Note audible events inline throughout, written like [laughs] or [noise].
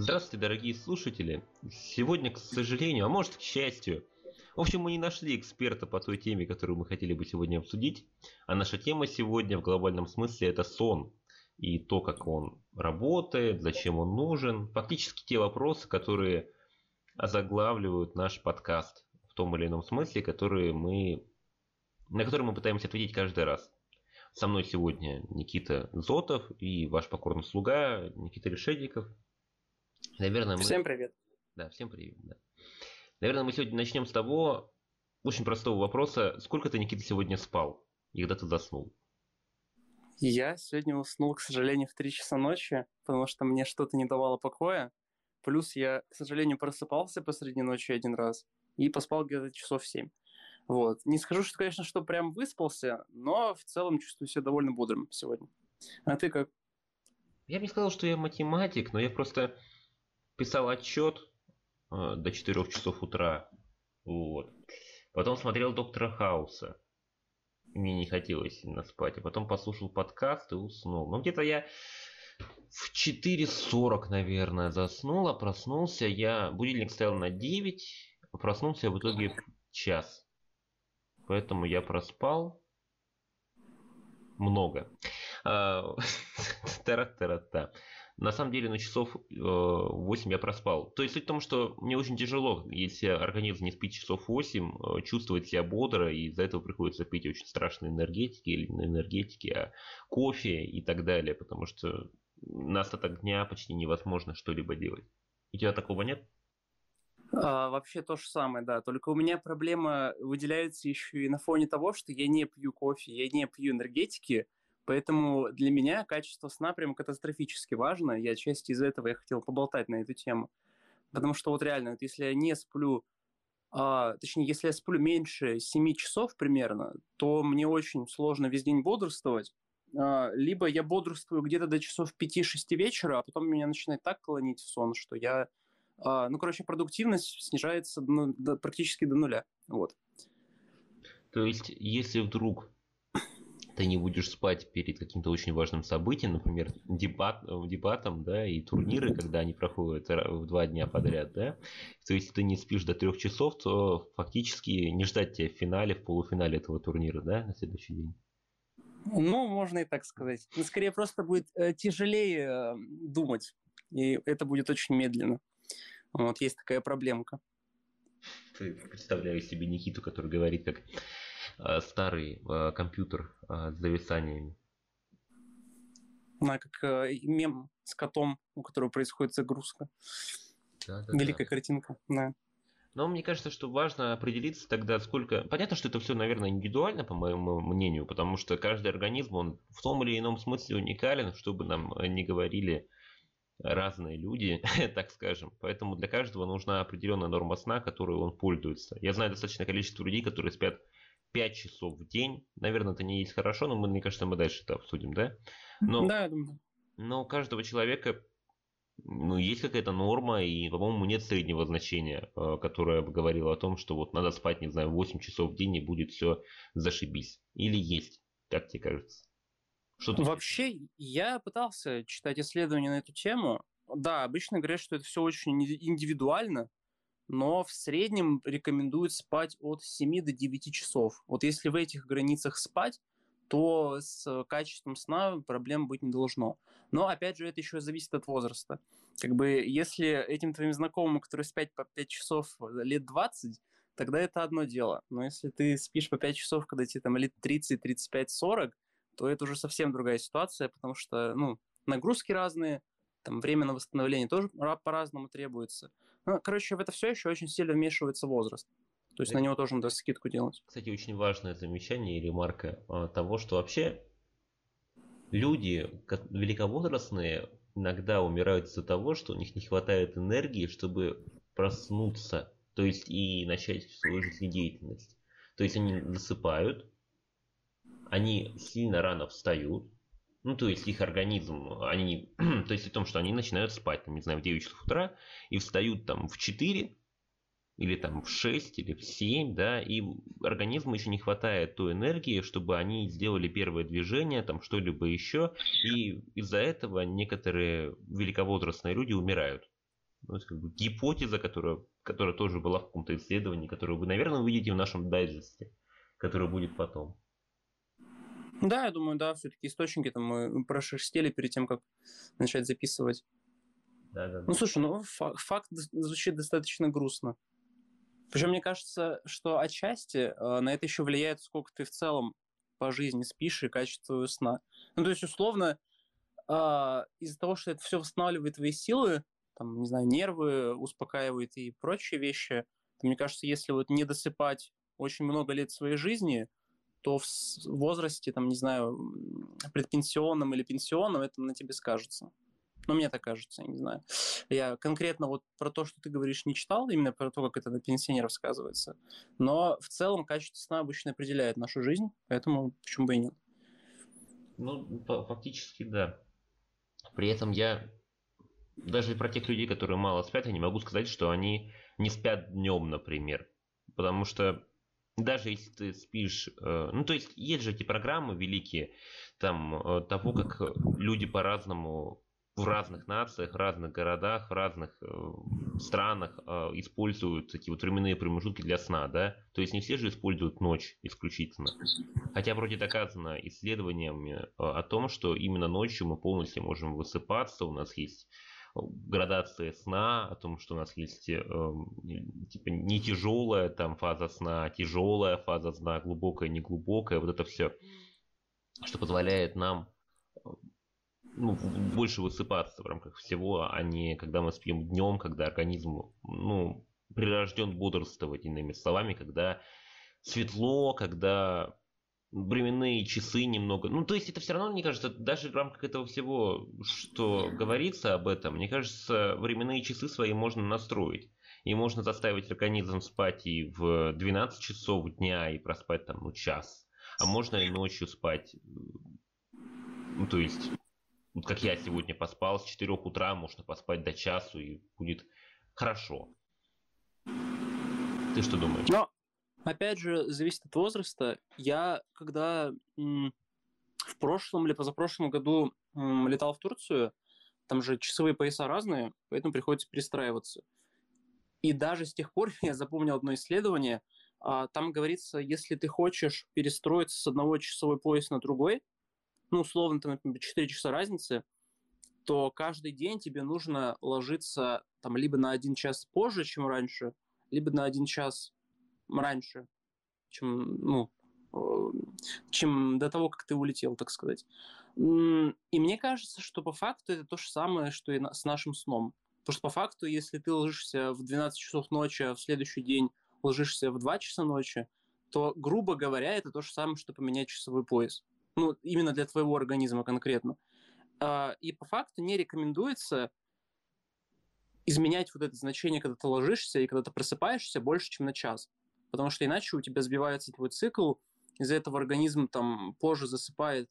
Здравствуйте, дорогие слушатели. Сегодня, к сожалению, а может к счастью, в общем, мы не нашли эксперта по той теме, которую мы хотели бы сегодня обсудить. А наша тема сегодня в глобальном смысле это сон. И то, как он работает, зачем он нужен. Фактически те вопросы, которые озаглавливают наш подкаст в том или ином смысле, которые мы, на которые мы пытаемся ответить каждый раз. Со мной сегодня Никита Зотов и ваш покорный слуга Никита Решетников. Наверное, мы... Всем привет. Да, всем привет. Да. Наверное, мы сегодня начнем с того очень простого вопроса. Сколько ты, Никита, сегодня спал и когда ты заснул? Я сегодня уснул, к сожалению, в 3 часа ночи, потому что мне что-то не давало покоя. Плюс я, к сожалению, просыпался посреди ночи один раз и поспал где-то часов 7. Вот. Не скажу, что, конечно, что прям выспался, но в целом чувствую себя довольно бодрым сегодня. А ты как? Я бы не сказал, что я математик, но я просто писал отчет э, до 4 часов утра. Вот. Потом смотрел Доктора Хауса. Мне не хотелось сильно спать. А потом послушал подкаст и уснул. Ну, где-то я в 4.40, наверное, заснул, а проснулся я... Будильник стоял на 9, а проснулся в итоге час. Поэтому я проспал много. А, [laughs] Тара-тара-та. На самом деле на часов 8 э, я проспал. То есть суть в том, что мне очень тяжело, если организм не спит часов 8, э, чувствовать себя бодро, и из-за этого приходится пить очень страшные энергетики или не энергетики, а кофе и так далее, потому что на остаток дня почти невозможно что-либо делать. У тебя такого нет? А, вообще то же самое, да. Только у меня проблема выделяется еще и на фоне того, что я не пью кофе, я не пью энергетики, Поэтому для меня качество сна прям катастрофически важно. Я часть из этого я хотел поболтать на эту тему. Потому что вот реально, вот если я не сплю, а, точнее, если я сплю меньше 7 часов примерно, то мне очень сложно весь день бодрствовать. А, либо я бодрствую где-то до часов 5-6 вечера, а потом меня начинает так клонить в сон, что я... А, ну, короче, продуктивность снижается ну, до, практически до нуля. Вот. То есть, если вдруг ты не будешь спать перед каким-то очень важным событием, например, дебат, дебатом, да, и турниры, когда они проходят в два дня подряд, да, то если ты не спишь до трех часов, то фактически не ждать тебя в финале, в полуфинале этого турнира, да, на следующий день. Ну, можно и так сказать. Но скорее просто будет э, тяжелее э, думать, и это будет очень медленно. Вот есть такая проблемка. Ты представляешь себе Никиту, который говорит, как Э, старый э, компьютер э, с зависаниями. Да, как мем с котом, у которого происходит загрузка. Да, да, Великая да. картинка, да. Но мне кажется, что важно определиться тогда, сколько... Понятно, что это все, наверное, индивидуально, по моему мнению, потому что каждый организм, он в том или ином смысле уникален, чтобы нам не говорили разные люди, [laughs] так скажем. Поэтому для каждого нужна определенная норма сна, которой он пользуется. Я знаю достаточное количество людей, которые спят 5 часов в день. Наверное, это не есть хорошо, но мы, мне кажется, мы дальше это обсудим, да? Но, да, я думаю. Но у каждого человека ну, есть какая-то норма, и, по-моему, нет среднего значения, э, которое бы говорило о том, что вот надо спать, не знаю, 8 часов в день, и будет все зашибись. Или есть, как тебе кажется? Что Вообще, я пытался читать исследования на эту тему. Да, обычно говорят, что это все очень индивидуально, но в среднем рекомендуют спать от 7 до 9 часов. Вот если в этих границах спать, то с качеством сна проблем быть не должно. Но, опять же, это еще зависит от возраста. Как бы, если этим твоим знакомым, который спят по 5 часов лет 20, тогда это одно дело. Но если ты спишь по 5 часов, когда тебе там лет 30, 35, 40, то это уже совсем другая ситуация, потому что, ну, нагрузки разные, там время на восстановление тоже по-разному требуется. Ну, короче, в это все еще очень сильно вмешивается возраст. То есть это, на него тоже надо скидку делать. Кстати, очень важное замечание и ремарка а, того, что вообще люди великовозрастные иногда умирают из-за того, что у них не хватает энергии, чтобы проснуться, то есть и начать свою жизнедеятельность. То есть они засыпают, они сильно рано встают, ну, то есть их организм, они, [clears throat] то есть о том, что они начинают спать, там, не знаю, в 9 часов утра и встают там в 4 или там в 6 или в 7, да, и организму еще не хватает той энергии, чтобы они сделали первое движение, там что-либо еще, и из-за этого некоторые великовозрастные люди умирают. Ну, это как бы гипотеза, которая, которая тоже была в каком-то исследовании, которую вы, наверное, увидите в нашем дайджесте, который будет потом. Да, я думаю, да, все-таки источники там мы прошерстили перед тем, как начать записывать. Да, да, да. Ну, слушай, ну факт, факт звучит достаточно грустно. Причем мне кажется, что отчасти э, на это еще влияет, сколько ты в целом по жизни спишь и качество сна. Ну, то есть, условно, э, из-за того, что это все восстанавливает твои силы, там, не знаю, нервы успокаивает и прочие вещи, то, мне кажется, если вот не досыпать очень много лет своей жизни, то в возрасте, там, не знаю, предпенсионном или пенсионном это на тебе скажется. Ну, мне так кажется, я не знаю. Я конкретно вот про то, что ты говоришь, не читал, именно про то, как это на пенсионеров сказывается. Но в целом качество сна обычно определяет нашу жизнь, поэтому почему бы и нет. Ну, фактически, да. При этом я даже про тех людей, которые мало спят, я не могу сказать, что они не спят днем, например. Потому что даже если ты спишь, э, ну то есть есть же эти программы великие, там э, того, как люди по-разному в разных нациях, в разных городах, в разных э, странах используют такие вот временные промежутки для сна, да? То есть не все же используют ночь исключительно. Хотя вроде доказано исследованиями о том, что именно ночью мы полностью можем высыпаться, у нас есть градация сна, о том, что у нас есть э, типа не тяжелая там фаза сна, а тяжелая фаза сна, глубокая, неглубокая, вот это все, что позволяет нам ну, больше высыпаться в рамках всего, а не когда мы спим днем, когда организм ну, прирожден бодрствовать, иными словами, когда светло, когда временные часы немного. Ну, то есть это все равно, мне кажется, даже в рамках этого всего, что говорится об этом, мне кажется, временные часы свои можно настроить. И можно заставить организм спать и в 12 часов дня, и проспать там, ну, час. А можно и ночью спать. Ну, то есть вот как я сегодня поспал, с 4 утра можно поспать до часу и будет хорошо. Ты что думаешь? Но, опять же, зависит от возраста. Я, когда в прошлом или позапрошлом году летал в Турцию, там же часовые пояса разные, поэтому приходится перестраиваться. И даже с тех пор [laughs] я запомнил одно исследование. А, там говорится, если ты хочешь перестроиться с одного часовой пояса на другой, ну, условно, там, например, 4 часа разницы, то каждый день тебе нужно ложиться там либо на один час позже, чем раньше, либо на один час раньше, чем, ну, э, чем до того, как ты улетел, так сказать. И мне кажется, что по факту это то же самое, что и с нашим сном. Потому что по факту, если ты ложишься в 12 часов ночи, а в следующий день ложишься в 2 часа ночи, то, грубо говоря, это то же самое, что поменять часовой пояс ну, именно для твоего организма конкретно. А, и по факту не рекомендуется изменять вот это значение, когда ты ложишься и когда ты просыпаешься больше, чем на час. Потому что иначе у тебя сбивается твой цикл, из-за этого организм там позже засыпает,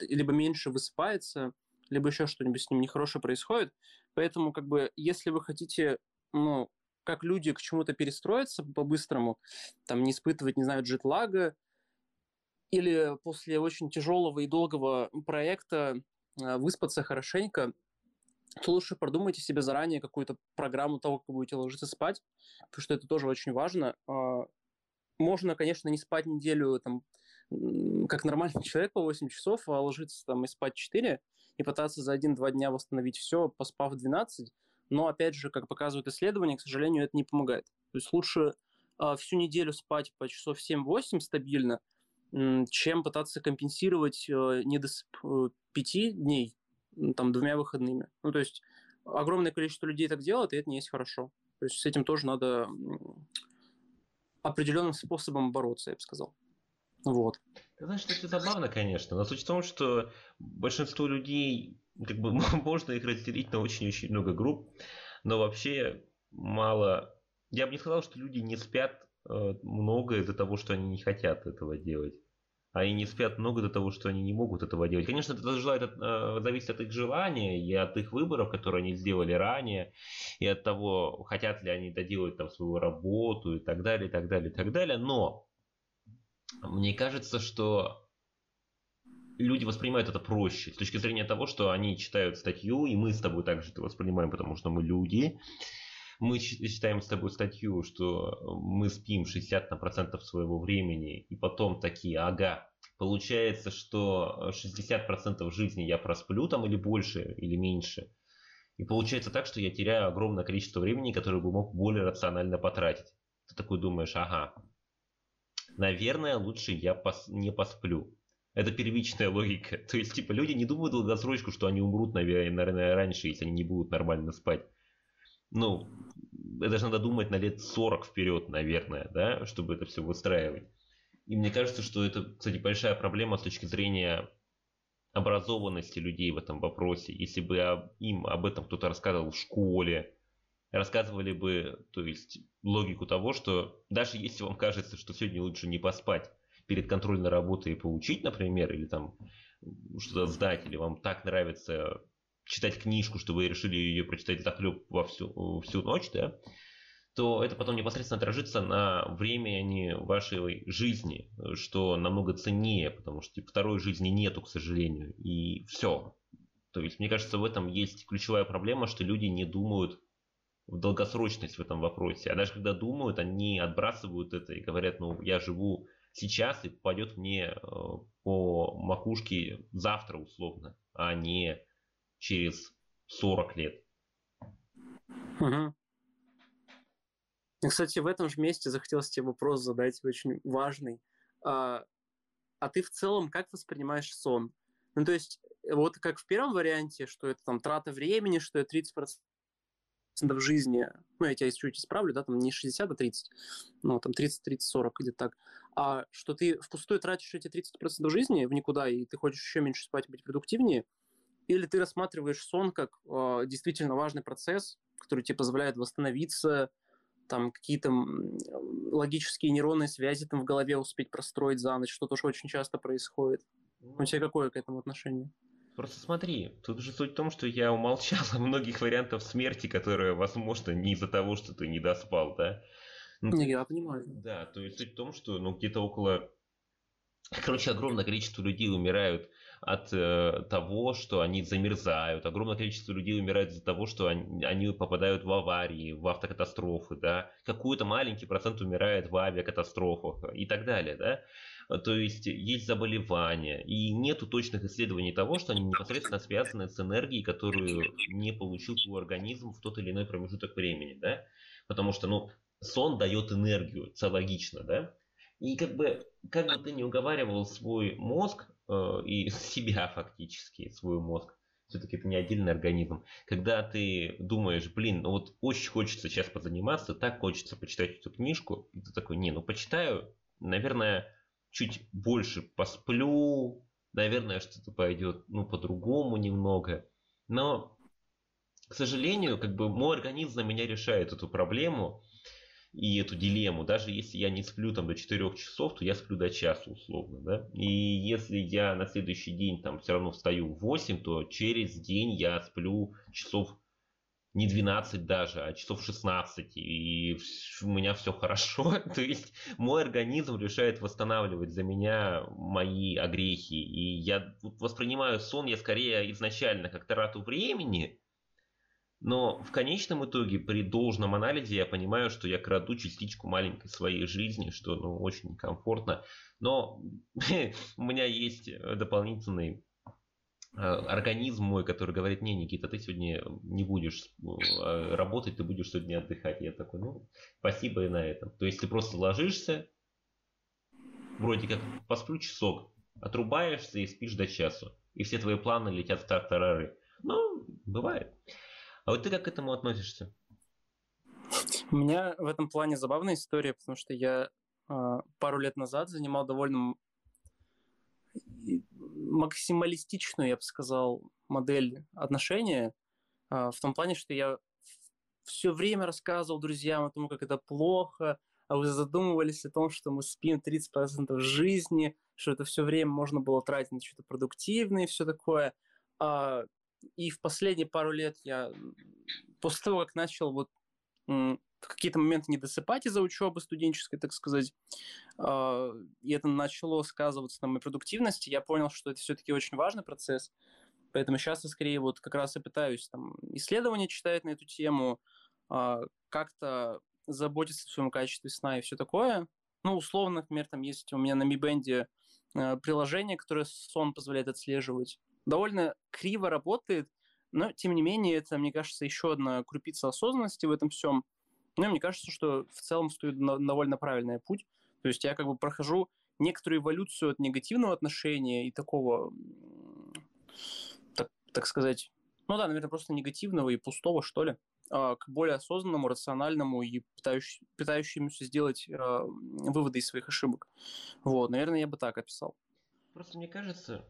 либо меньше высыпается, либо еще что-нибудь с ним нехорошее происходит. Поэтому, как бы, если вы хотите, ну, как люди к чему-то перестроиться по-быстрому, там, не испытывать, не знаю, джетлага, или после очень тяжелого и долгого проекта а, выспаться хорошенько, то лучше продумайте себе заранее какую-то программу того, как будете ложиться спать, потому что это тоже очень важно. А, можно, конечно, не спать неделю там, как нормальный [laughs] человек по 8 часов, а ложиться там и спать 4, и пытаться за 1-2 дня восстановить все, поспав 12. Но, опять же, как показывают исследования, к сожалению, это не помогает. То есть лучше э, всю неделю спать по часов 7-8 стабильно, чем пытаться компенсировать э, недосып э, пяти там двумя выходными. Ну, то есть огромное количество людей так делает, и это не есть хорошо. То есть с этим тоже надо определенным способом бороться, я бы сказал. Вот. Ты знаешь, это забавно, конечно, но суть в том, что большинство людей, как бы [laughs] можно их разделить на очень-очень много групп, но вообще мало... Я бы не сказал, что люди не спят Э, много из-за того, что они не хотят этого делать. Они не спят много из-за того, что они не могут этого делать. Конечно, это желает, э, зависит от их желания и от их выборов, которые они сделали ранее, и от того, хотят ли они доделать там свою работу и так далее, и так далее, и так далее. Но мне кажется, что люди воспринимают это проще, с точки зрения того, что они читают статью, и мы с тобой также это воспринимаем, потому что мы люди. Мы читаем с тобой статью, что мы спим 60% своего времени, и потом такие, ага, получается, что 60% жизни я просплю там или больше, или меньше. И получается так, что я теряю огромное количество времени, которое бы мог более рационально потратить. Ты такой думаешь, ага, наверное, лучше я пос не посплю. Это первичная логика. То есть, типа, люди не думают долгосрочку, что они умрут, наверное, раньше, если они не будут нормально спать. Ну, это же надо думать на лет 40 вперед, наверное, да, чтобы это все выстраивать. И мне кажется, что это, кстати, большая проблема с точки зрения образованности людей в этом вопросе. Если бы им об этом кто-то рассказывал в школе, рассказывали бы, то есть, логику того, что даже если вам кажется, что сегодня лучше не поспать перед контрольной работой и поучить, например, или там что-то сдать, или вам так нравится читать книжку, что вы решили ее прочитать захлеб во всю, всю ночь, да, то это потом непосредственно отражится на времени вашей жизни, что намного ценнее, потому что типа, второй жизни нету, к сожалению, и все. То есть, мне кажется, в этом есть ключевая проблема, что люди не думают в долгосрочность в этом вопросе. А даже когда думают, они отбрасывают это и говорят, ну, я живу сейчас и попадет мне э, по макушке завтра условно, а не через 40 лет. Угу. Кстати, в этом же месте захотелось тебе вопрос задать, очень важный. А, а ты в целом как воспринимаешь сон? Ну, то есть, вот как в первом варианте, что это там трата времени, что это 30% жизни, ну, я тебя чуть исправлю, да, там не 60, а 30, ну, там 30, 30, 40 где-то так, а что ты впустую тратишь эти 30% жизни в никуда, и ты хочешь еще меньше спать быть продуктивнее, или ты рассматриваешь сон как э, действительно важный процесс, который тебе позволяет восстановиться, там какие-то логические нейронные связи там в голове успеть простроить за ночь, что тоже очень часто происходит. У тебя какое к этому отношение? Просто смотри, тут же суть в том, что я умолчал о многих вариантах смерти, которые, возможно, не из-за того, что ты не доспал, да? Ну, не, я понимаю. Да, то есть суть в том, что ну, где-то около... Короче, огромное количество людей умирают от э, того, что они замерзают. Огромное количество людей умирает из-за того, что они, они попадают в аварии, в автокатастрофы, да. Какой-то маленький процент умирает в авиакатастрофах и так далее, да. То есть есть заболевания, и нету точных исследований того, что они непосредственно связаны с энергией, которую не получил твой организм в тот или иной промежуток времени, да. Потому что, ну, сон дает энергию, это логично, да. И как бы, как бы ты не уговаривал свой мозг и [laughs] себя фактически, свой мозг, все-таки это не отдельный организм. Когда ты думаешь, блин, ну вот очень хочется сейчас позаниматься, так хочется почитать эту книжку, и ты такой, не, ну почитаю, наверное, чуть больше посплю, наверное, что-то пойдет, ну, по-другому немного. Но, к сожалению, как бы мой организм за меня решает эту проблему, и эту дилемму. Даже если я не сплю там до 4 часов, то я сплю до часа условно. Да? И если я на следующий день там все равно встаю в 8, то через день я сплю часов не 12 даже, а часов 16, и у меня все хорошо. [laughs] То есть мой организм решает восстанавливать за меня мои огрехи. И я воспринимаю сон я скорее изначально как трату времени, но в конечном итоге, при должном анализе, я понимаю, что я краду частичку маленькой своей жизни, что ну, очень комфортно. Но [laughs] у меня есть дополнительный э, организм мой, который говорит, не, Никита, ты сегодня не будешь э, работать, ты будешь сегодня отдыхать. Я такой, ну, спасибо и на этом. То есть ты просто ложишься, вроде как посплю часок, отрубаешься и спишь до часу. И все твои планы летят в тартарары. Ну, бывает. А вот ты как к этому относишься? У меня в этом плане забавная история, потому что я э, пару лет назад занимал довольно максималистичную, я бы сказал, модель отношения, э, в том плане, что я все время рассказывал друзьям о том, как это плохо, а вы задумывались о том, что мы спим 30% жизни, что это все время можно было тратить на что-то продуктивное и все такое. И в последние пару лет я, после того, как начал вот какие-то моменты не досыпать из-за учебы студенческой, так сказать. А, и это начало сказываться на моей продуктивности. Я понял, что это все-таки очень важный процесс. Поэтому сейчас я скорее вот как раз и пытаюсь там исследования читать на эту тему, а, как-то заботиться о своем качестве сна и все такое. Ну, условно, например, там есть у меня на Mi Band э, приложение, которое сон позволяет отслеживать. Довольно криво работает, но, тем не менее, это, мне кажется, еще одна крупица осознанности в этом всем. Ну, мне кажется, что в целом стоит на довольно правильный путь. То есть я как бы прохожу некоторую эволюцию от негативного отношения и такого, так, так сказать, ну да, наверное, просто негативного и пустого, что ли, а, к более осознанному, рациональному и пытающ, пытающемуся сделать э, выводы из своих ошибок. Вот, наверное, я бы так описал. Просто мне кажется,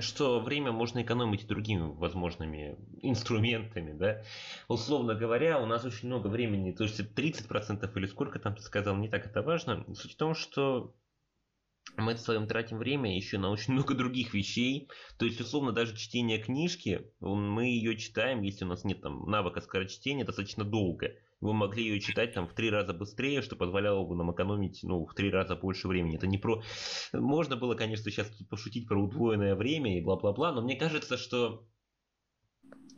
что время можно экономить другими возможными инструментами, да. Условно говоря, у нас очень много времени, то есть 30% или сколько там ты сказал, не так это важно. Суть в том, что мы с вами тратим время еще на очень много других вещей. То есть, условно, даже чтение книжки, мы ее читаем, если у нас нет там навыка скорочтения, достаточно долго. Вы могли ее читать там в три раза быстрее, что позволяло бы нам экономить ну, в три раза больше времени. Это не про... Можно было, конечно, сейчас пошутить про удвоенное время и бла-бла-бла, но мне кажется, что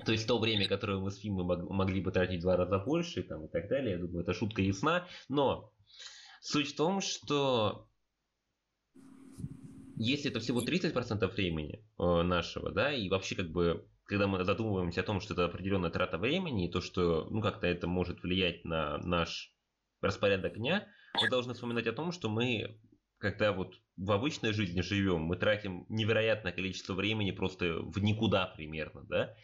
то есть то время, которое мы спим, мы могли бы тратить в два раза больше там, и так далее. Я думаю, эта шутка ясна. Но суть в том, что если это всего 30% времени э, нашего, да, и вообще как бы, когда мы задумываемся о том, что это определенная трата времени, и то, что, ну, как-то это может влиять на наш распорядок дня, мы должны вспоминать о том, что мы, когда вот в обычной жизни живем, мы тратим невероятное количество времени просто в никуда примерно, да,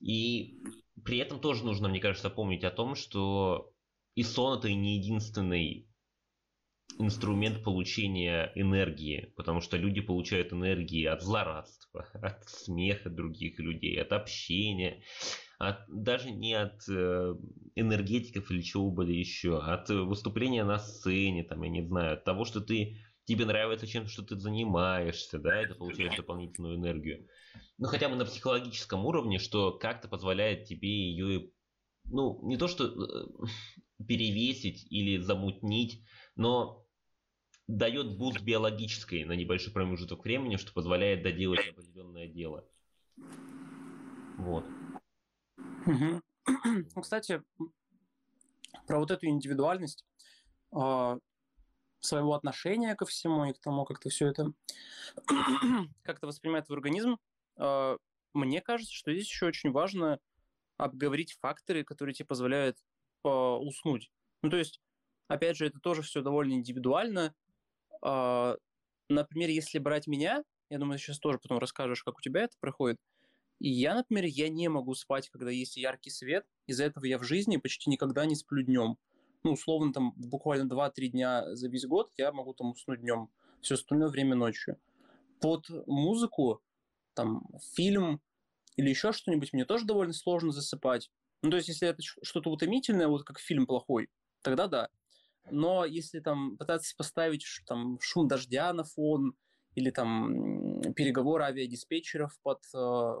и при этом тоже нужно, мне кажется, помнить о том, что и сон это не единственный инструмент получения энергии, потому что люди получают энергии от злорадства, [laughs] от смеха других людей, от общения, от, даже не от э, энергетиков или чего-либо еще, от выступления на сцене, там, я не знаю, от того, что ты тебе нравится чем-то, что ты занимаешься, да, это получаешь дополнительную энергию. Ну, хотя бы на психологическом уровне, что как-то позволяет тебе ее, ну, не то что э, перевесить или замутнить, но дает буст биологический на небольшой промежуток времени, что позволяет доделать определенное дело. Вот. Угу. [clears throat] Ну, кстати, про вот эту индивидуальность э, своего отношения ко всему и к тому, как ты все это [clears throat] как-то воспринимает твой организм, э, мне кажется, что здесь еще очень важно обговорить факторы, которые тебе позволяют э, уснуть. Ну, то есть, опять же, это тоже все довольно индивидуально, а, например, если брать меня, я думаю, ты сейчас тоже потом расскажешь, как у тебя это проходит. И я, например, я не могу спать, когда есть яркий свет. Из-за этого я в жизни почти никогда не сплю днем. Ну, условно, там буквально 2-3 дня за весь год я могу там уснуть днем. Все остальное время ночью. Под музыку, там, фильм или еще что-нибудь мне тоже довольно сложно засыпать. Ну, то есть, если это что-то утомительное, вот как фильм плохой, тогда да. Но если там пытаться поставить там шум дождя на фон или там переговоры авиадиспетчеров под э,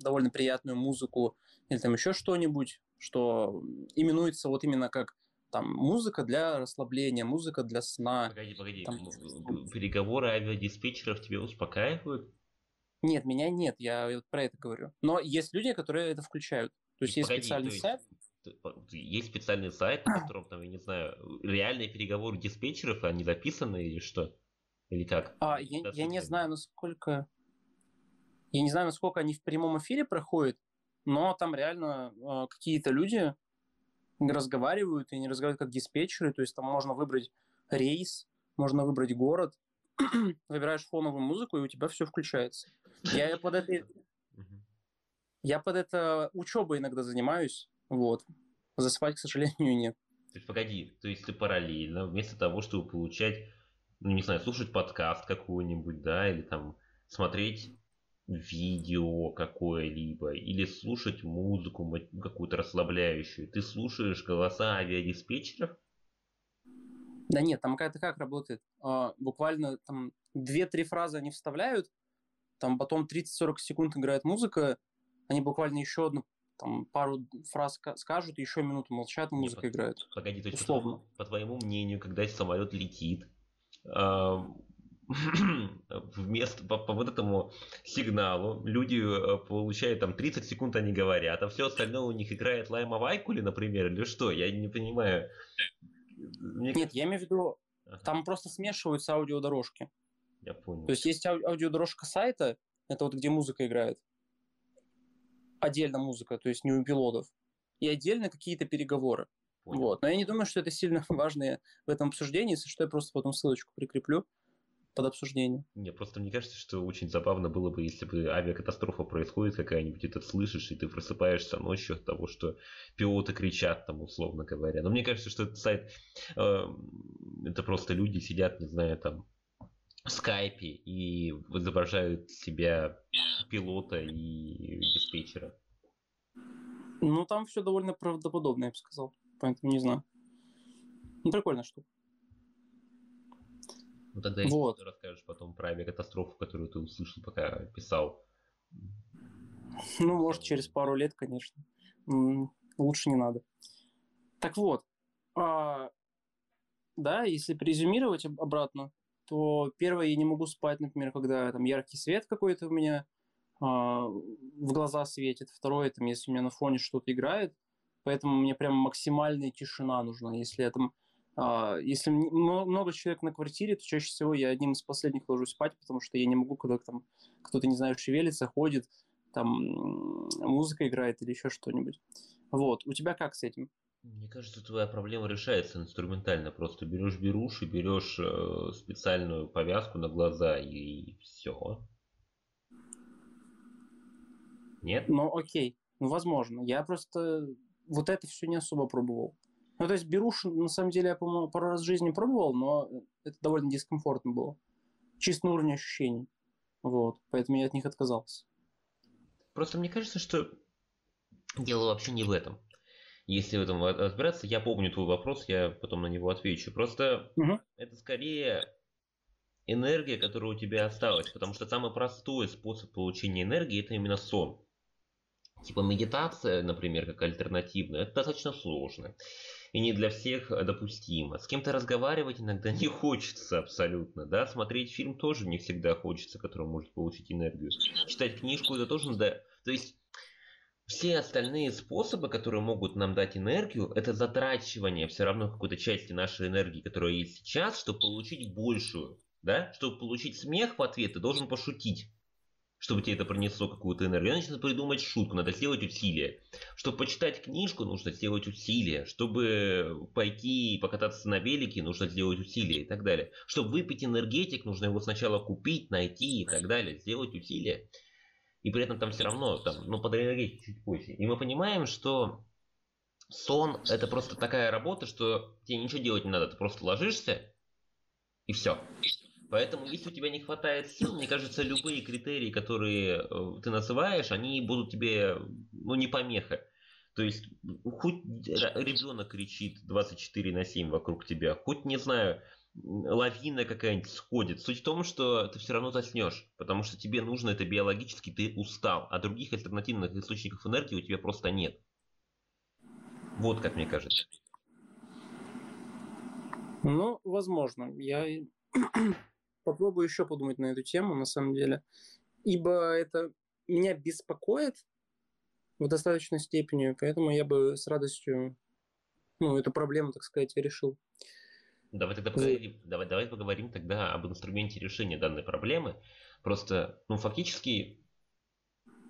довольно приятную музыку или там еще что-нибудь, что именуется вот именно как там музыка для расслабления, музыка для сна. Погоди, погоди. Там, переговоры авиадиспетчеров тебя успокаивают? Нет, меня нет, я про это говорю. Но есть люди, которые это включают. То есть есть погоди, специальный есть... сайт, есть специальный сайт, на котором там, я не знаю, реальные переговоры диспетчеров, они записаны или что? Или как? А, я, я не знаю, насколько... Я не знаю, насколько они в прямом эфире проходят, но там реально э, какие-то люди разговаривают и не разговаривают как диспетчеры, то есть там можно выбрать рейс, можно выбрать город, [clears throat] выбираешь фоновую музыку, и у тебя все включается. Я под это... Я под это учебой иногда занимаюсь, вот. Засыпать, к сожалению, нет. То есть, погоди, то есть ты параллельно, вместо того, чтобы получать, ну, не знаю, слушать подкаст какой-нибудь, да, или там смотреть видео какое-либо, или слушать музыку какую-то расслабляющую, ты слушаешь голоса авиадиспетчеров? Да нет, там какая-то как работает? А, буквально там 2-3 фразы они вставляют, там потом 30-40 секунд играет музыка, они буквально еще одну там пару фраз скажут, еще минуту молчат, музыка Нет, играет. Погоди, то есть, Условно. По, по твоему мнению, когда самолет летит, [clears throat] вместо по, по вот этому сигналу люди э, получают там 30 секунд они говорят, а все остальное у них играет Лайма Вайкули, например, или что? Я не понимаю. Мне... Нет, я имею в виду, ага. там просто смешиваются аудиодорожки. Я понял. То есть есть ау- аудиодорожка сайта, это вот где музыка играет. Отдельно музыка, то есть не у пилотов. И отдельно какие-то переговоры. Понял. Вот. Но я не думаю, что это сильно [laughs] важно в этом обсуждении, если что, я просто потом ссылочку прикреплю под обсуждение. Не, просто мне кажется, что очень забавно было бы, если бы авиакатастрофа происходит какая-нибудь, и ты слышишь, и ты просыпаешься ночью от того, что пилоты кричат там, условно говоря. Но мне кажется, что этот сайт, э, это просто люди сидят, не знаю, там, скайпе и изображают себя пилота и диспетчера. Ну, там все довольно правдоподобно, я бы сказал поэтому не знаю. Ну, прикольная штука. Ну, тогда если вот. ты расскажешь потом про авиакатастрофу, которую ты услышал, пока писал. Ну, может, через пару лет, конечно. Лучше не надо. Так вот, а, да, если презюмировать обратно, то первое, я не могу спать, например, когда там яркий свет какой-то у меня а, в глаза светит. Второе, там, если у меня на фоне что-то играет, Поэтому мне прям максимальная тишина нужна. Если я там а, если много человек на квартире, то чаще всего я одним из последних ложусь спать, потому что я не могу, когда там кто-то, не знаю, шевелится, ходит, там музыка играет или еще что-нибудь. Вот. У тебя как с этим? Мне кажется, твоя проблема решается инструментально. Просто берешь беруши, берешь э, специальную повязку на глаза и, и все. Нет? Ну, окей. Ну, возможно. Я просто вот это все не особо пробовал. Ну, то есть беруш, на самом деле, я, по-моему, пару раз в жизни пробовал, но это довольно дискомфортно было. Чисто на уровне ощущений. Вот. Поэтому я от них отказался. Просто мне кажется, что дело вообще не в этом. Если в этом разбираться, я помню твой вопрос, я потом на него отвечу. Просто угу. это скорее энергия, которая у тебя осталась. Потому что самый простой способ получения энергии это именно сон. Типа медитация, например, как альтернативная, это достаточно сложно. И не для всех допустимо. С кем-то разговаривать иногда [laughs] не хочется абсолютно. Да? Смотреть фильм тоже не всегда хочется, который может получить энергию. Читать книжку это тоже надо. То есть все остальные способы, которые могут нам дать энергию, это затрачивание все равно какой-то части нашей энергии, которая есть сейчас, чтобы получить большую. Да? Чтобы получить смех в ответ, ты должен пошутить чтобы тебе это принесло какую-то энергию. Надо придумать шутку, надо сделать усилие. Чтобы почитать книжку, нужно сделать усилие. Чтобы пойти покататься на велике, нужно сделать усилие и так далее. Чтобы выпить энергетик, нужно его сначала купить, найти и так далее. Сделать усилие. И при этом там все равно, там, ну, под энергетик чуть позже. И мы понимаем, что сон это просто такая работа, что тебе ничего делать не надо. Ты просто ложишься и все. Поэтому, если у тебя не хватает сил, мне кажется, любые критерии, которые э, ты называешь, они будут тебе, ну, не помеха. То есть, хоть ребенок кричит 24 на 7 вокруг тебя, хоть, не знаю, лавина какая-нибудь сходит. Суть в том, что ты все равно заснешь, потому что тебе нужно это биологически, ты устал, а других альтернативных источников энергии у тебя просто нет. Вот как мне кажется. Ну, возможно. Я [clears throat] попробую еще подумать на эту тему, на самом деле. Ибо это меня беспокоит в достаточной степени, поэтому я бы с радостью ну, эту проблему, так сказать, решил. Давай тогда поговорим, давай, давай поговорим тогда об инструменте решения данной проблемы. Просто, ну, фактически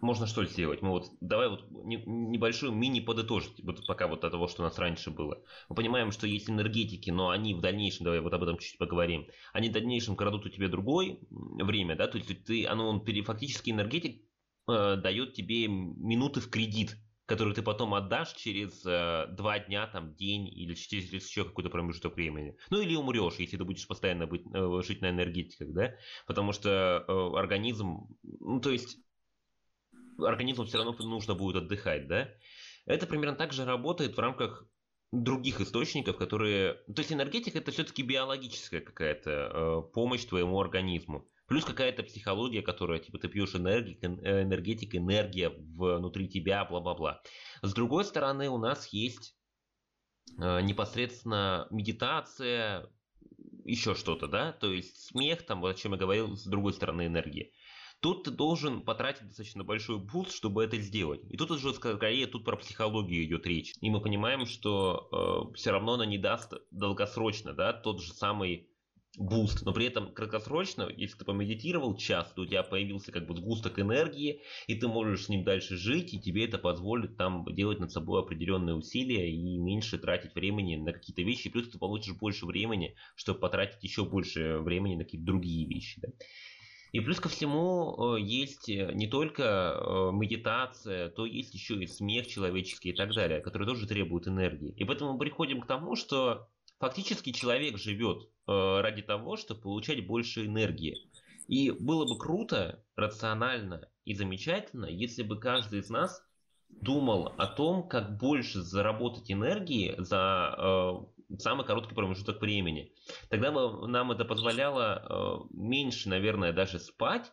можно что сделать? Мы вот давай вот небольшую мини подытожить, вот пока вот от того, что у нас раньше было. Мы понимаем, что есть энергетики, но они в дальнейшем, давай вот об этом чуть-чуть поговорим, они в дальнейшем крадут у тебя другое время, да, то есть ты, оно, он фактически энергетик э, дает тебе минуты в кредит, которые ты потом отдашь через э, два дня, там, день или через еще какой-то промежуток времени. Ну или умрешь, если ты будешь постоянно быть, э, жить на энергетиках, да, потому что э, организм, ну то есть организму все равно нужно будет отдыхать, да? Это примерно так же работает в рамках других источников, которые... То есть энергетика это все-таки биологическая какая-то э, помощь твоему организму. Плюс какая-то психология, которая, типа, ты пьешь энергетик, энергетик, энергия внутри тебя, бла-бла-бла. С другой стороны, у нас есть э, непосредственно медитация, еще что-то, да, то есть смех, там, о чем я говорил, с другой стороны энергии. Тут ты должен потратить достаточно большой буст, чтобы это сделать. И тут уже скорее тут про психологию идет речь. И мы понимаем, что э, все равно она не даст долгосрочно, да, тот же самый буст, но при этом краткосрочно, если ты помедитировал час, то у тебя появился как бы сгусток энергии, и ты можешь с ним дальше жить, и тебе это позволит там делать над собой определенные усилия и меньше тратить времени на какие-то вещи, плюс ты получишь больше времени, чтобы потратить еще больше времени на какие-то другие вещи. Да? И плюс ко всему э, есть э, не только э, медитация, то есть еще и смех человеческий и так далее, который тоже требует энергии. И поэтому мы приходим к тому, что фактически человек живет ради того, чтобы получать больше энергии. И было бы круто, рационально и замечательно, если бы каждый из нас думал о том, как больше заработать энергии за самый короткий промежуток времени. Тогда бы нам это позволяло э, меньше, наверное, даже спать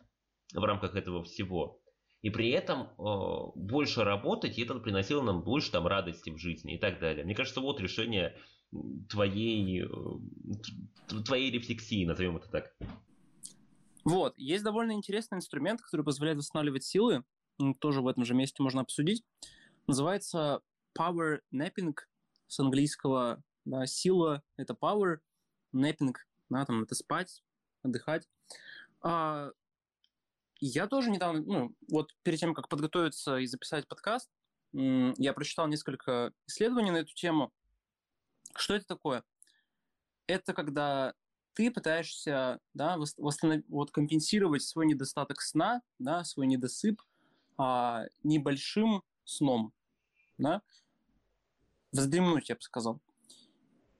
в рамках этого всего, и при этом э, больше работать, и это приносило нам больше там радости в жизни и так далее. Мне кажется, вот решение твоей, э, твоей рефлексии, назовем это так. Вот, есть довольно интересный инструмент, который позволяет восстанавливать силы, тоже в этом же месте можно обсудить. Называется Power Napping с английского да, сила — это power, napping, да, там, это спать, отдыхать. А, я тоже недавно, ну, вот перед тем, как подготовиться и записать подкаст, я прочитал несколько исследований на эту тему. Что это такое? Это когда ты пытаешься да, восстанов... вот, компенсировать свой недостаток сна, да, свой недосып а, небольшим сном. Да? Вздремнуть, я бы сказал.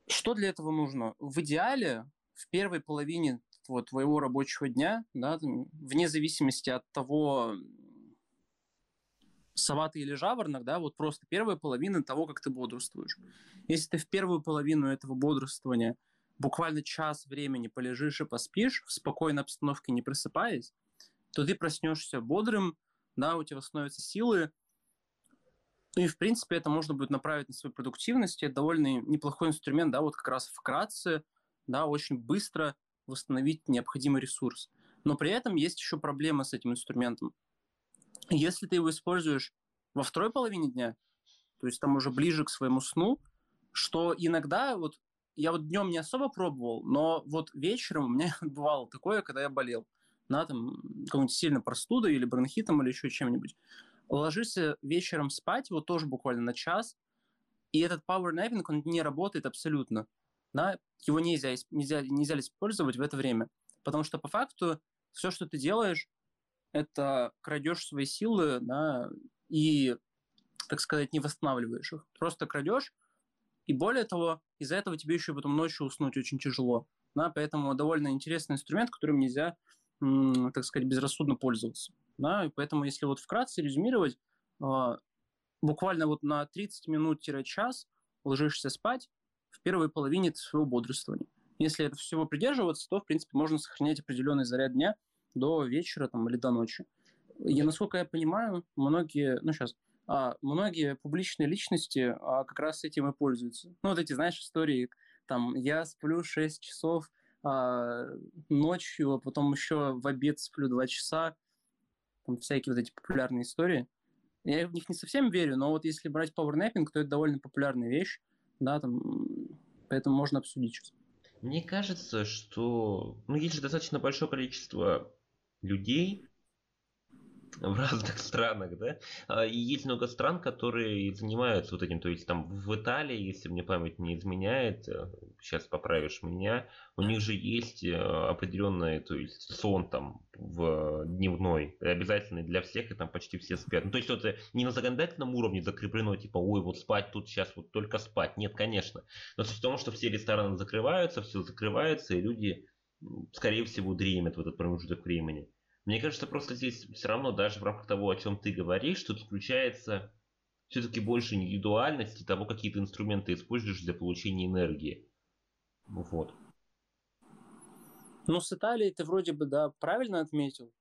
Что для этого нужно? В идеале в первой половине вот, твоего рабочего дня, да, вне зависимости от того, сова ты или жаворонок, да, вот просто первая половина того, как ты бодрствуешь. Если ты в первую половину этого бодрствования буквально час времени полежишь и поспишь, в спокойной обстановке не просыпаясь, то ты проснешься бодрым, да, у тебя восстановятся силы, ну и, в принципе, это можно будет направить на свою продуктивность. Это довольно неплохой инструмент, да, вот как раз вкратце, да, очень быстро восстановить необходимый ресурс. Но при этом есть еще проблема с этим инструментом. Если ты его используешь во второй половине дня, то есть там уже ближе к своему сну, что иногда вот я вот днем не особо пробовал, но вот вечером у меня [laughs] бывало такое, когда я болел на там какой-нибудь сильно простудой или бронхитом или еще чем-нибудь ложишься вечером спать, вот тоже буквально на час, и этот power napping, он не работает абсолютно. Да? Его нельзя, нельзя, нельзя использовать в это время. Потому что по факту все, что ты делаешь, это крадешь свои силы да, и, так сказать, не восстанавливаешь их. Просто крадешь, и более того, из-за этого тебе еще потом ночью уснуть очень тяжело. Да? Поэтому довольно интересный инструмент, которым нельзя, так сказать, безрассудно пользоваться. Да? И поэтому, если вот вкратце резюмировать, э, буквально вот на 30 минут-час ложишься спать в первой половине своего бодрствования. Если это всего придерживаться, то, в принципе, можно сохранять определенный заряд дня до вечера там, или до ночи. И, насколько я понимаю, многие, ну сейчас, а, многие публичные личности а, как раз этим и пользуются. Ну, вот эти, знаешь, истории, там, я сплю 6 часов а, ночью, а потом еще в обед сплю 2 часа, там всякие вот эти популярные истории. Я в них не совсем верю, но вот если брать пауэрнэппинг, то это довольно популярная вещь, да, там, поэтому можно обсудить сейчас. Мне кажется, что ну, есть же достаточно большое количество людей, в разных [laughs] странах, да. А, и есть много стран, которые занимаются вот этим. То есть там в Италии, если мне память не изменяет, э, сейчас поправишь меня, у них же есть э, определенный, то есть сон там в дневной, обязательный для всех, и там почти все спят. Ну, то есть это не на законодательном уровне закреплено, типа, ой, вот спать тут сейчас вот только спать. Нет, конечно. Но суть в том, что все рестораны закрываются, все закрывается, и люди, скорее всего, дремят в этот промежуток времени. Мне кажется, просто здесь все равно, даже в рамках того, о чем ты говоришь, тут включается все-таки больше индивидуальности того, какие ты инструменты используешь для получения энергии. Вот. Ну, с Италией ты вроде бы, да, правильно отметил.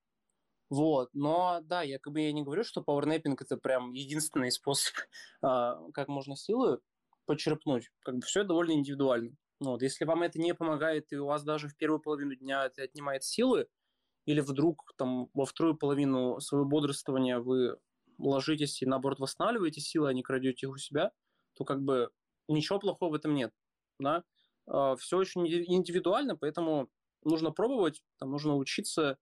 Вот, но да, я как бы я не говорю, что пауэрнэппинг это прям единственный способ, [laughs] а, как можно силу почерпнуть. Как бы все довольно индивидуально. Ну, вот, если вам это не помогает, и у вас даже в первую половину дня это отнимает силы, или вдруг там во вторую половину своего бодрствования вы ложитесь и наоборот восстанавливаете силы, а не крадете их у себя, то как бы ничего плохого в этом нет. Да? А, все очень индивидуально, поэтому нужно пробовать, там нужно учиться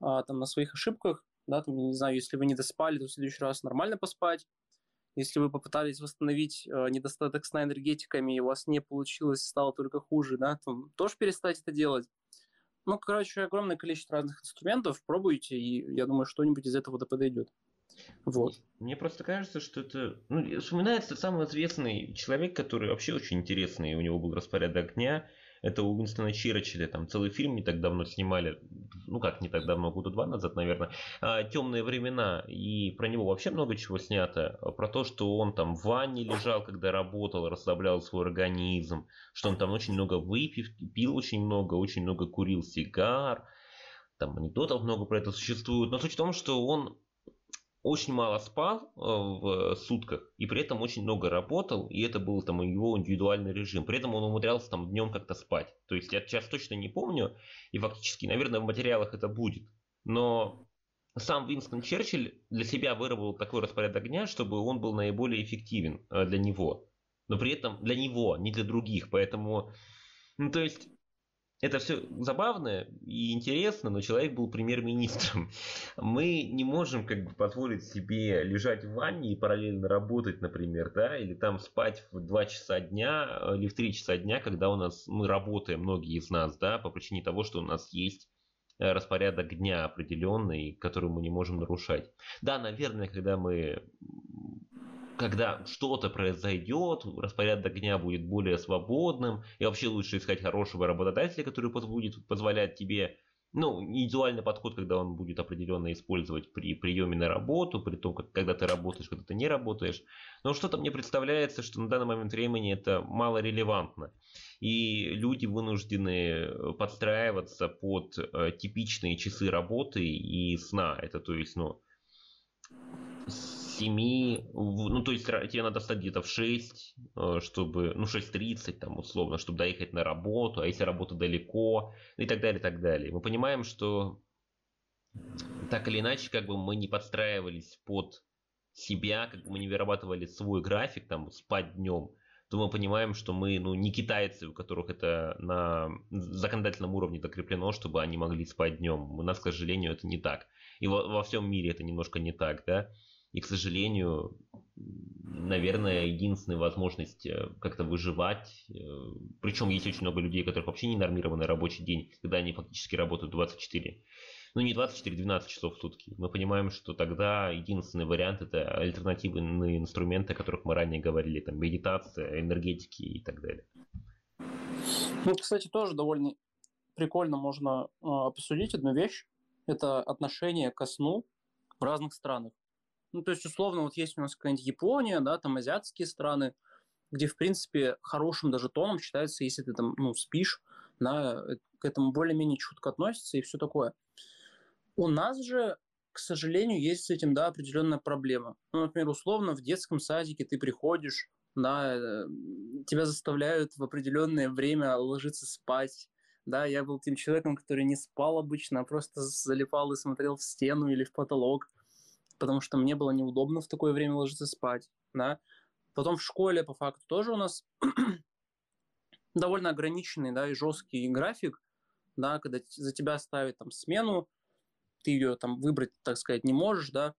а, там, на своих ошибках, да, там, не знаю, если вы не доспали, то в следующий раз нормально поспать, если вы попытались восстановить э, недостаток сна энергетиками, и у вас не получилось, стало только хуже, да, то тоже перестать это делать. Ну, короче, огромное количество разных инструментов, пробуйте, и я думаю, что-нибудь из этого да подойдет. Вот. Мне просто кажется, что это... Ну, вспоминается самый известный человек, который вообще очень интересный, у него был распорядок дня, это у Уинстона Чирчилля, там целый фильм не так давно снимали, ну как не так давно, года два назад, наверное, а, «Темные времена», и про него вообще много чего снято, про то, что он там в ванне лежал, когда работал, расслаблял свой организм, что он там очень много выпив, пил очень много, очень много курил сигар, там анекдотов много про это существует, но суть в том, что он очень мало спал э, в сутках и при этом очень много работал, и это был там его индивидуальный режим. При этом он умудрялся там днем как-то спать. То есть я сейчас точно не помню, и фактически, наверное, в материалах это будет. Но сам Винстон Черчилль для себя выработал такой распорядок дня, чтобы он был наиболее эффективен э, для него. Но при этом для него, не для других. Поэтому, ну то есть это все забавно и интересно, но человек был премьер-министром. [laughs] Мы не можем как бы позволить себе лежать в ванне и параллельно работать, например, да, или там спать в 2 часа дня э, или в 3 часа дня, когда у нас мы работаем, многие из нас, да, по причине того, что у нас есть э, распорядок дня определенный, который мы не можем нарушать. Да, наверное, когда мы когда что-то произойдет, распорядок дня будет более свободным, и вообще лучше искать хорошего работодателя, который будет позволять тебе, ну, индивидуальный подход, когда он будет определенно использовать при приеме на работу, при том, как, когда ты работаешь, когда ты не работаешь. Но что-то мне представляется, что на данный момент времени это мало релевантно. И люди вынуждены подстраиваться под э, типичные часы работы и сна. Это то есть, ну, 7, ну то есть тебе надо встать где-то в 6, э, чтобы, ну 6.30 там условно, чтобы доехать на работу, а если работа далеко, и так далее, и так далее. Мы понимаем, что так или иначе, как бы мы не подстраивались под себя, как бы мы не вырабатывали свой график, там, спать днем, то мы понимаем, что мы ну, не китайцы, у которых это на законодательном уровне закреплено, чтобы они могли спать днем. У нас, к сожалению, это не так. И во, во всем мире это немножко не так, да. И, к сожалению, наверное, единственная возможность э, как-то выживать. Э, Причем есть очень много людей, у которых вообще не нормированный рабочий день, когда они фактически работают 24. Ну, не 24, 12 часов в сутки. Мы понимаем, что тогда единственный вариант это альтернативные инструменты, о которых мы ранее говорили, там медитация, энергетики и так далее. Ну, кстати, тоже довольно прикольно можно э, обсудить одну вещь. Это отношение ко сну в разных странах. Ну, то есть, условно, вот есть у нас какая-нибудь Япония, да, там азиатские страны, где, в принципе, хорошим даже тоном считается, если ты там, ну, спишь, да, э, к этому более-менее чутко относится и все такое. У нас же, к сожалению, есть с этим, да, определенная проблема. Ну, например, условно, в детском садике ты приходишь, да, э, тебя заставляют в определенное время ложиться спать, да, я был тем человеком, который не спал обычно, а просто залипал и смотрел в стену или в потолок потому что мне было неудобно в такое время ложиться спать, да. Потом в школе, по факту, тоже у нас [clears throat] довольно ограниченный, да, и жесткий график, да, когда за тебя ставят там смену, ты ее там выбрать, так сказать, не можешь, да,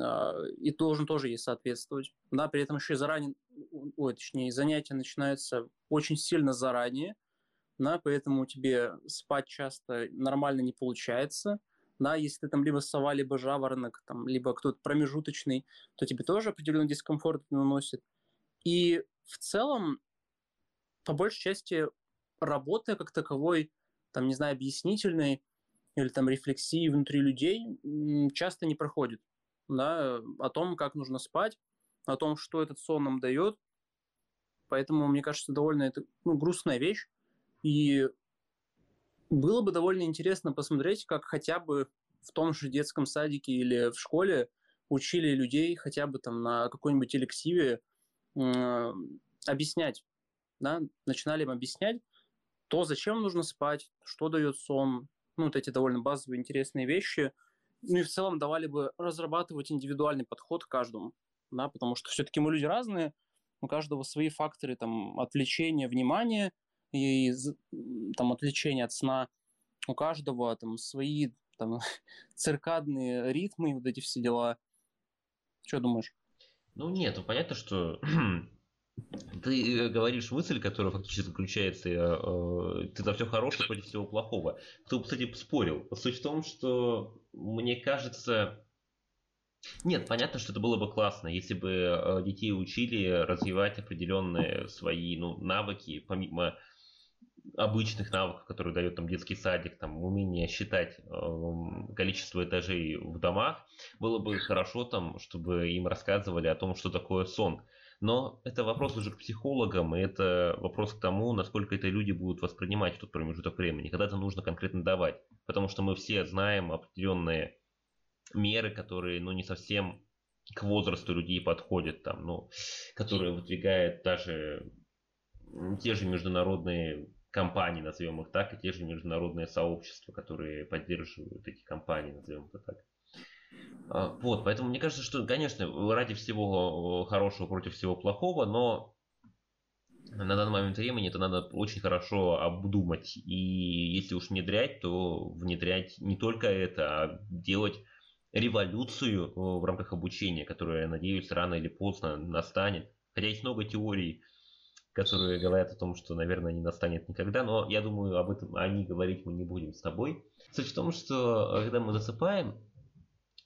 а, и должен тоже ей соответствовать, да, при этом еще и заранее, ой, точнее, занятия начинаются очень сильно заранее, да, поэтому тебе спать часто нормально не получается, да, если ты там либо сова, либо жаворонок, там, либо кто-то промежуточный, то тебе тоже определенный дискомфорт наносит. И в целом, по большей части, работа как таковой, там, не знаю, объяснительной или там рефлексии внутри людей часто не проходит. Да, о том, как нужно спать, о том, что этот сон нам дает. Поэтому, мне кажется, довольно это ну, грустная вещь. И Было бы довольно интересно посмотреть, как хотя бы в том же детском садике или в школе учили людей хотя бы там на какой-нибудь элективе э, объяснять, да, начинали им объяснять то, зачем нужно спать, что дает сон, ну, вот эти довольно базовые интересные вещи, ну и в целом давали бы разрабатывать индивидуальный подход к каждому, да, потому что все-таки мы люди разные, у каждого свои факторы там отвлечения внимания и там отвлечения от сна, у каждого там свои там [laughs] циркадные ритмы, вот эти все дела. Что думаешь? Ну нет, ну понятно, что [clears throat] ты э, говоришь мысль, которая фактически заключается, э, э, ты за все хорошее против всего плохого. Бы, кстати, спорил. Суть в том, что мне кажется... Нет, понятно, что это было бы классно, если бы детей учили развивать определенные свои ну, навыки, помимо обычных навыков, которые дает там детский садик, там умение считать э, количество этажей в домах, было бы хорошо там, чтобы им рассказывали о том, что такое сон. Но это вопрос уже к психологам, и это вопрос к тому, насколько это люди будут воспринимать в тот промежуток времени. Когда-то нужно конкретно давать, потому что мы все знаем определенные меры, которые, ну, не совсем к возрасту людей подходят, там, ну, которые выдвигают даже те же международные компании, назовем их так, и те же международные сообщества, которые поддерживают эти компании, назовем это так. А, вот, поэтому мне кажется, что, конечно, ради всего хорошего против всего плохого, но на данный момент времени это надо очень хорошо обдумать. И если уж внедрять, то внедрять не только это, а делать революцию в рамках обучения, которая, я надеюсь, рано или поздно настанет. Хотя есть много теорий, которые говорят о том, что, наверное, не настанет никогда, но я думаю, об этом они говорить мы не будем с тобой. Суть в том, что когда мы засыпаем,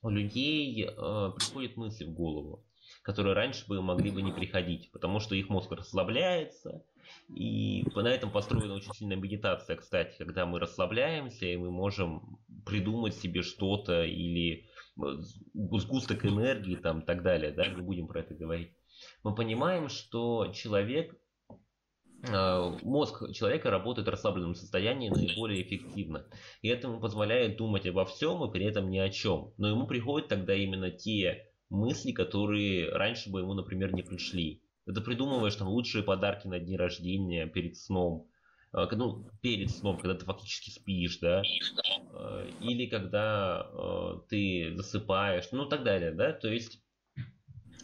у людей э, приходят мысли в голову, которые раньше бы могли бы не приходить, потому что их мозг расслабляется, и на этом построена очень сильная медитация, кстати, когда мы расслабляемся, и мы можем придумать себе что-то или э, сгусток энергии там и так далее, да, не будем про это говорить. Мы понимаем, что человек мозг человека работает в расслабленном состоянии наиболее эффективно. И это ему позволяет думать обо всем и при этом ни о чем. Но ему приходят тогда именно те мысли, которые раньше бы ему, например, не пришли. Это придумываешь там лучшие подарки на дни рождения перед сном. А, ну, перед сном, когда ты фактически спишь, да, а, или когда ты засыпаешь, ну, так далее, да, то есть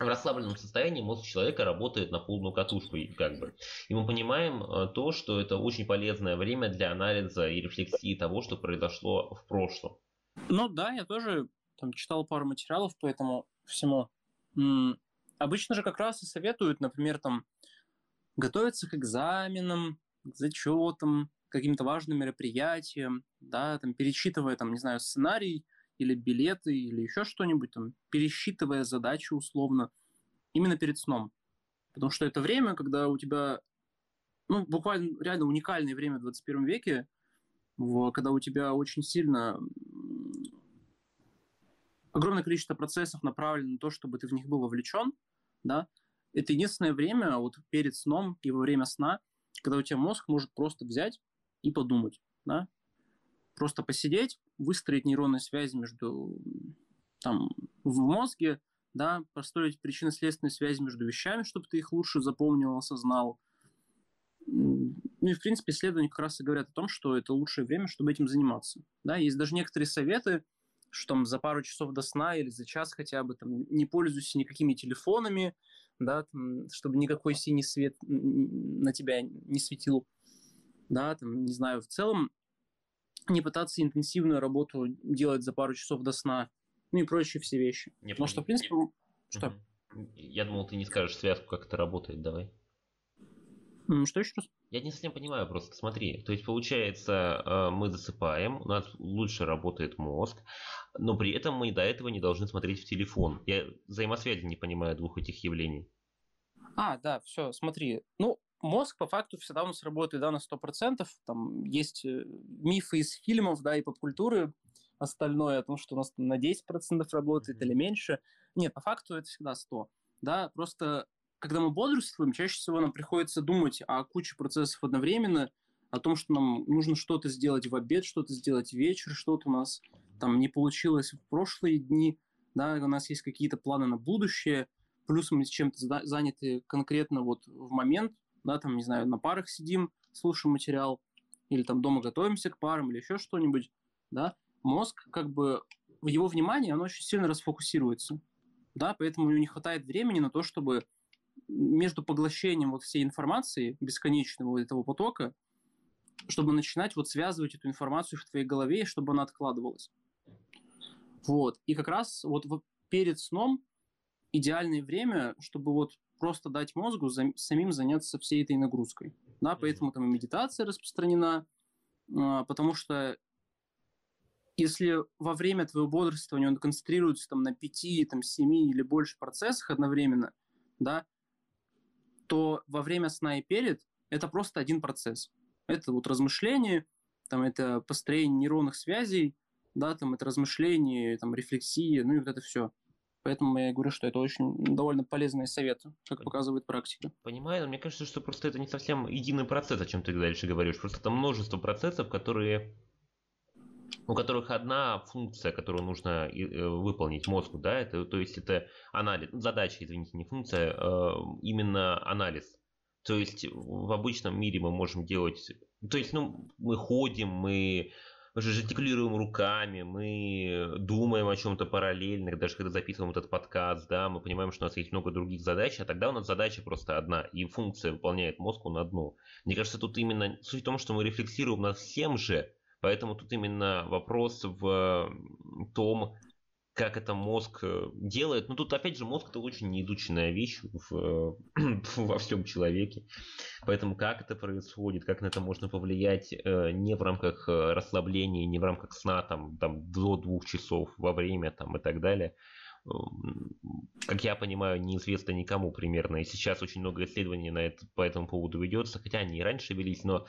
в расслабленном состоянии мозг человека работает на полную катушку, как бы. И мы понимаем э, то, что это очень полезное время для анализа и рефлексии того, что произошло в прошлом. Ну да, я тоже там читал пару материалов по этому всему. М-м, обычно же как раз и советуют, например, там готовиться к экзаменам, к зачетам, к каким-то важным мероприятиям, да, там перечитывая, там, не знаю, сценарий, или билеты, или еще что-нибудь, там, пересчитывая задачи условно, именно перед сном. Потому что это время, когда у тебя, ну, буквально реально уникальное время в 21 веке, когда у тебя очень сильно огромное количество процессов направлено на то, чтобы ты в них был вовлечен, да, это единственное время вот перед сном и во время сна, когда у тебя мозг может просто взять и подумать, да, просто посидеть, выстроить нейронные связи между там в мозге, да, построить причинно-следственные связи между вещами, чтобы ты их лучше запомнил, осознал. Ну и, в принципе, исследования как раз и говорят о том, что это лучшее время, чтобы этим заниматься. Да, есть даже некоторые советы, что там за пару часов до сна или за час хотя бы там не пользуйся никакими телефонами, да, там, чтобы никакой синий свет на тебя не светил, да, там, не знаю, в целом не пытаться интенсивную работу делать за пару часов до сна, ну и прочие все вещи. Не Потому что, в принципе, что? Я думал, ты не скажешь связку, как это работает, давай. Что еще раз? Я не совсем понимаю просто, смотри, то есть получается, э, мы засыпаем, у нас лучше работает мозг, но при этом мы до этого не должны смотреть в телефон. Я взаимосвязи не понимаю двух этих явлений. А, да, все, смотри. Ну, мозг по факту всегда у нас работает да, на 100%. Там есть э, мифы из фильмов да, и поп-культуры остальное о том, что у нас на 10% работает mm-hmm. или меньше. Нет, по факту это всегда 100. Да, просто когда мы бодрствуем, чаще всего нам приходится думать о куче процессов одновременно, о том, что нам нужно что-то сделать в обед, что-то сделать вечер, что-то у нас там не получилось в прошлые дни, да, у нас есть какие-то планы на будущее, плюс мы с чем-то заняты конкретно вот в момент, да, там, не знаю, на парах сидим, слушаем материал, или там дома готовимся к парам, или еще что-нибудь, да, мозг, как бы, его внимание, оно очень сильно расфокусируется, да, поэтому у него не хватает времени на то, чтобы между поглощением вот всей информации, бесконечного вот этого потока, чтобы начинать вот связывать эту информацию в твоей голове, чтобы она откладывалась. Вот. И как раз вот перед сном идеальное время, чтобы вот просто дать мозгу за, самим заняться всей этой нагрузкой. Да, поэтому там и медитация распространена, а, потому что если во время твоего бодрствования он концентрируется там на 5, там, 7 или больше процессах одновременно, да, то во время сна и перед это просто один процесс. Это вот размышление, там это построение нейронных связей, да, там это размышление, там рефлексия, ну и вот это все. Поэтому я говорю, что это очень довольно полезные советы, как показывает практика. Понимаю, но мне кажется, что просто это не совсем единый процесс, о чем ты дальше говоришь. Просто это множество процессов, которые у которых одна функция, которую нужно э, выполнить мозгу, да, это, то есть это анализ, задача, извините, не функция, а именно анализ. То есть в обычном мире мы можем делать, то есть, ну, мы ходим, мы жестикулируем руками, мы думаем о чем-то параллельно, даже когда записываем этот подкаст, да, мы понимаем, что у нас есть много других задач, а тогда у нас задача просто одна, и функция выполняет мозг он одну. Мне кажется, тут именно суть в том, что мы рефлексируем над всем же, поэтому тут именно вопрос в том, как это мозг э, делает. Но тут, опять же, мозг это очень неизученная вещь в, [clears throat] во всем человеке. Поэтому как это происходит, как на это можно повлиять э, не в рамках э, расслабления, не в рамках сна там, там до двух часов во время там, и так далее. Как я понимаю, неизвестно никому примерно. И сейчас очень много исследований на это, по этому поводу ведется, хотя они и раньше велись, но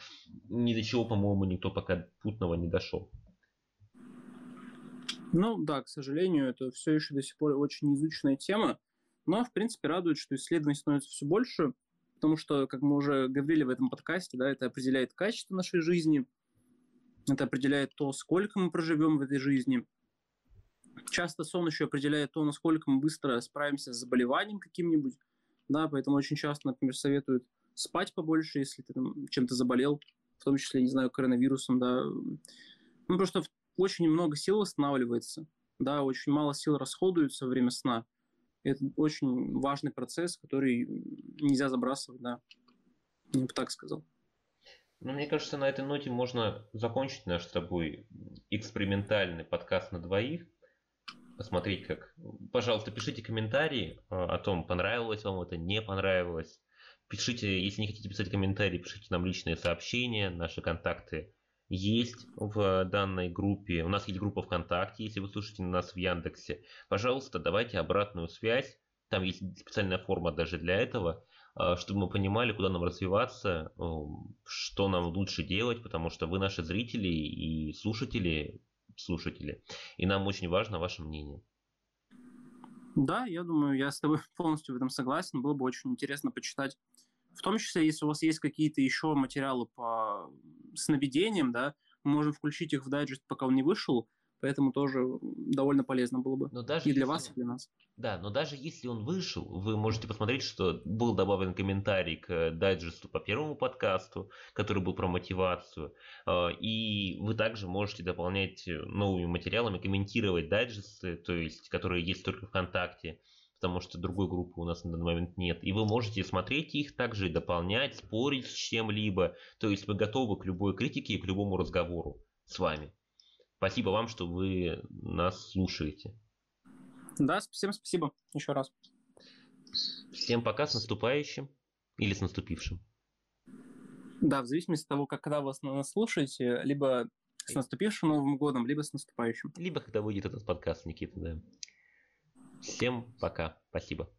ни до чего, по-моему, никто пока путного не дошел. Ну да, к сожалению, это все еще до сих пор очень изученная тема, но в принципе радует, что исследований становится все больше, потому что, как мы уже говорили в этом подкасте, да, это определяет качество нашей жизни, это определяет то, сколько мы проживем в этой жизни. Часто сон еще определяет то, насколько мы быстро справимся с заболеванием каким-нибудь, да, поэтому очень часто, например, советуют спать побольше, если ты чем-то заболел, в том числе, не знаю, коронавирусом, да. Ну, просто очень много сил восстанавливается, да, очень мало сил расходуется во время сна. Это очень важный процесс, который нельзя забрасывать, да. Я бы так сказал. Ну, мне кажется, на этой ноте можно закончить наш с тобой экспериментальный подкаст на двоих. Посмотреть, как... Пожалуйста, пишите комментарии а, о том, понравилось вам это, не понравилось. Пишите, если не хотите писать комментарии, пишите нам личные сообщения, наши контакты есть в данной группе. У нас есть группа ВКонтакте, если вы слушаете нас в Яндексе. Пожалуйста, давайте обратную связь. Там есть специальная форма даже для этого, а, чтобы мы понимали, куда нам развиваться, что нам лучше делать, потому что вы наши зрители и слушатели, слушатели, и нам очень важно ваше мнение. Да, я думаю, я с тобой [laughs] полностью в этом согласен. Было бы очень интересно почитать в том числе, если у вас есть какие-то еще материалы по сновидениям, да, мы можем включить их в дайджест, пока он не вышел, поэтому тоже довольно полезно было бы. Но даже и для вас, и для нас. Да, но даже если он вышел, вы можете посмотреть, что был добавлен комментарий к дайджесту по первому подкасту, который был про мотивацию, а, и вы также можете дополнять новыми материалами, комментировать дайджесты, то есть, которые есть только ВКонтакте, потому что другой группы у нас на данный момент нет. И вы можете смотреть их также, дополнять, спорить с чем-либо. То есть мы готовы к любой критике и к любому разговору с вами. Спасибо вам, что вы нас слушаете. Да, всем спасибо еще раз. Всем пока, с наступающим или с наступившим. Да, в зависимости от того, как когда вы нас слушаете, либо с наступившим Новым годом, либо с наступающим. Либо когда выйдет этот подкаст, Никита, да. Всем пока. Спасибо.